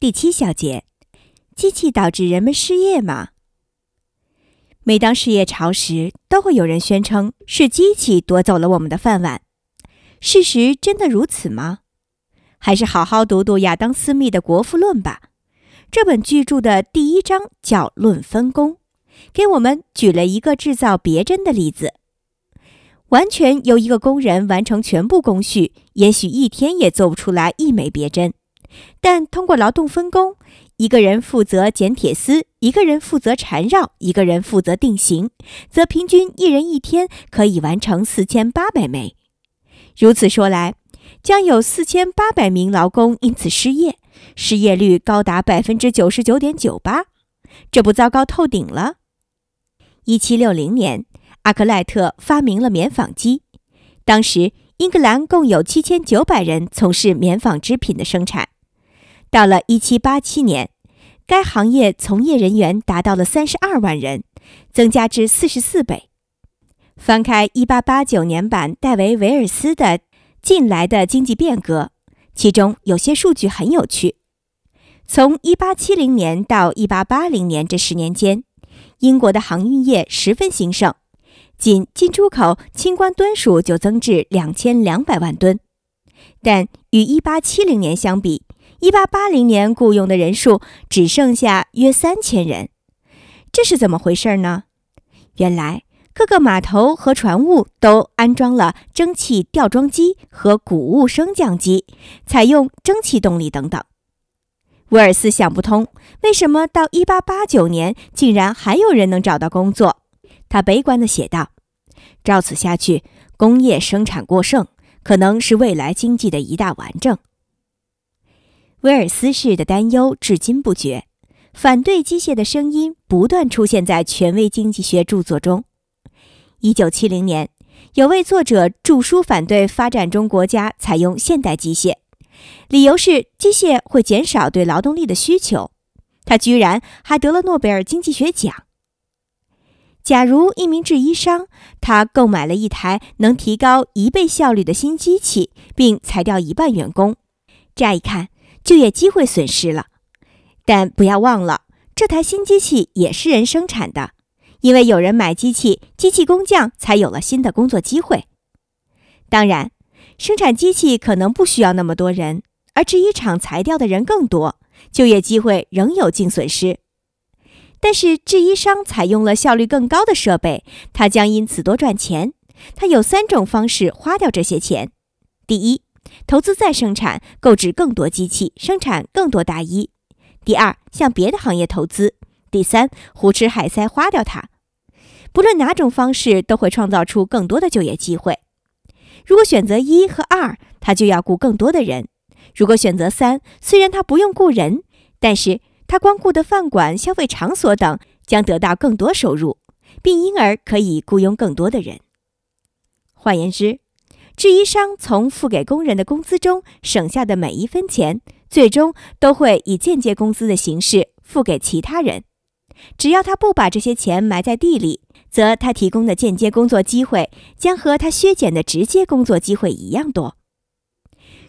第七小节：机器导致人们失业吗？每当失业潮时，都会有人宣称是机器夺走了我们的饭碗。事实真的如此吗？还是好好读读亚当·斯密的《国富论》吧。这本巨著的第一章叫《论分工》，给我们举了一个制造别针的例子。完全由一个工人完成全部工序，也许一天也做不出来一枚别针。但通过劳动分工，一个人负责剪铁丝，一个人负责缠绕，一个人负责定型，则平均一人一天可以完成四千八百枚。如此说来，将有四千八百名劳工因此失业，失业率高达百分之九十九点九八，这不糟糕透顶了？一七六零年，阿克莱特发明了棉纺机，当时英格兰共有七千九百人从事棉纺织品的生产。到了一七八七年，该行业从业人员达到了三十二万人，增加至四十四倍。翻开一八八九年版戴维·维尔斯的《近来的经济变革》，其中有些数据很有趣。从一八七零年到一八八零年这十年间，英国的航运业十分兴盛，仅进出口清关吨数就增至两千两百万吨。但与一八七零年相比，一八八零年雇佣的人数只剩下约三千人，这是怎么回事呢？原来各个码头和船坞都安装了蒸汽吊装机和谷物升降机，采用蒸汽动力等等。威尔斯想不通，为什么到一八八九年竟然还有人能找到工作？他悲观地写道：“照此下去，工业生产过剩可能是未来经济的一大顽症。”威尔斯式的担忧至今不绝，反对机械的声音不断出现在权威经济学著作中。一九七零年，有位作者著书反对发展中国家采用现代机械，理由是机械会减少对劳动力的需求。他居然还得了诺贝尔经济学奖。假如一名制衣商他购买了一台能提高一倍效率的新机器，并裁掉一半员工，乍一看。就业机会损失了，但不要忘了，这台新机器也是人生产的，因为有人买机器，机器工匠才有了新的工作机会。当然，生产机器可能不需要那么多人，而制衣厂裁掉的人更多，就业机会仍有净损失。但是制衣商采用了效率更高的设备，他将因此多赚钱。他有三种方式花掉这些钱：第一，投资再生产，购置更多机器，生产更多大衣。第二，向别的行业投资。第三，胡吃海塞花掉它。不论哪种方式，都会创造出更多的就业机会。如果选择一和二，他就要雇更多的人；如果选择三，虽然他不用雇人，但是他光顾的饭馆、消费场所等将得到更多收入，并因而可以雇佣更多的人。换言之，制衣商从付给工人的工资中省下的每一分钱，最终都会以间接工资的形式付给其他人。只要他不把这些钱埋在地里，则他提供的间接工作机会将和他削减的直接工作机会一样多。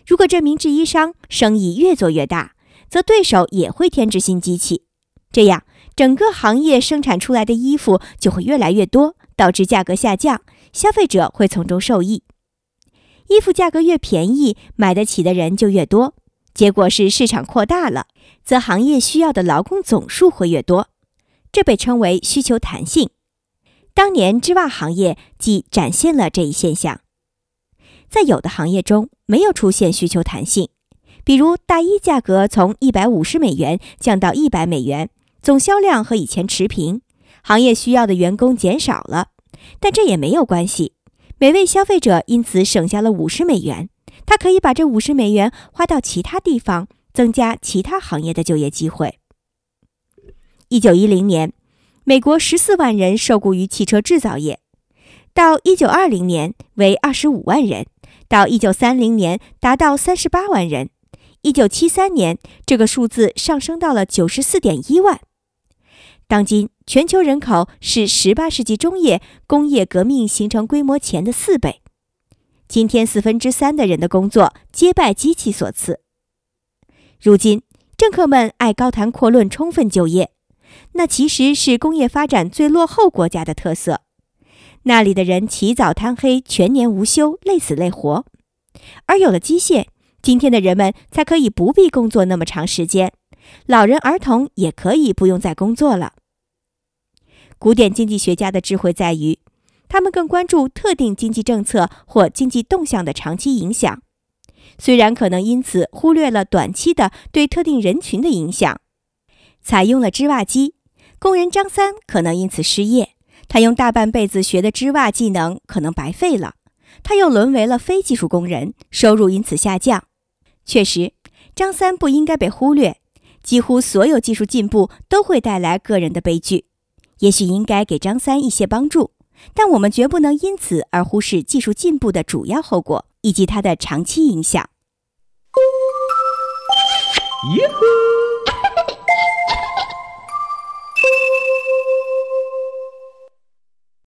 如果这名制衣商生意越做越大，则对手也会添置新机器，这样整个行业生产出来的衣服就会越来越多，导致价格下降，消费者会从中受益。衣服价格越便宜，买得起的人就越多。结果是市场扩大了，则行业需要的劳工总数会越多。这被称为需求弹性。当年织袜行业即展现了这一现象。在有的行业中没有出现需求弹性，比如大衣价格从一百五十美元降到一百美元，总销量和以前持平，行业需要的员工减少了，但这也没有关系。每位消费者因此省下了五十美元，他可以把这五十美元花到其他地方，增加其他行业的就业机会。一九一零年，美国十四万人受雇于汽车制造业，到一九二零年为二十五万人，到一九三零年达到三十八万人，一九七三年这个数字上升到了九十四点一万。当今全球人口是十八世纪中叶工业革命形成规模前的四倍。今天四分之三的人的工作皆拜机器所赐。如今，政客们爱高谈阔论、充分就业，那其实是工业发展最落后国家的特色。那里的人起早贪黑，全年无休，累死累活。而有了机械，今天的人们才可以不必工作那么长时间，老人儿童也可以不用再工作了。古典经济学家的智慧在于，他们更关注特定经济政策或经济动向的长期影响，虽然可能因此忽略了短期的对特定人群的影响。采用了织袜机，工人张三可能因此失业，他用大半辈子学的织袜技能可能白费了，他又沦为了非技术工人，收入因此下降。确实，张三不应该被忽略，几乎所有技术进步都会带来个人的悲剧。也许应该给张三一些帮助，但我们绝不能因此而忽视技术进步的主要后果以及它的长期影响。耶呵！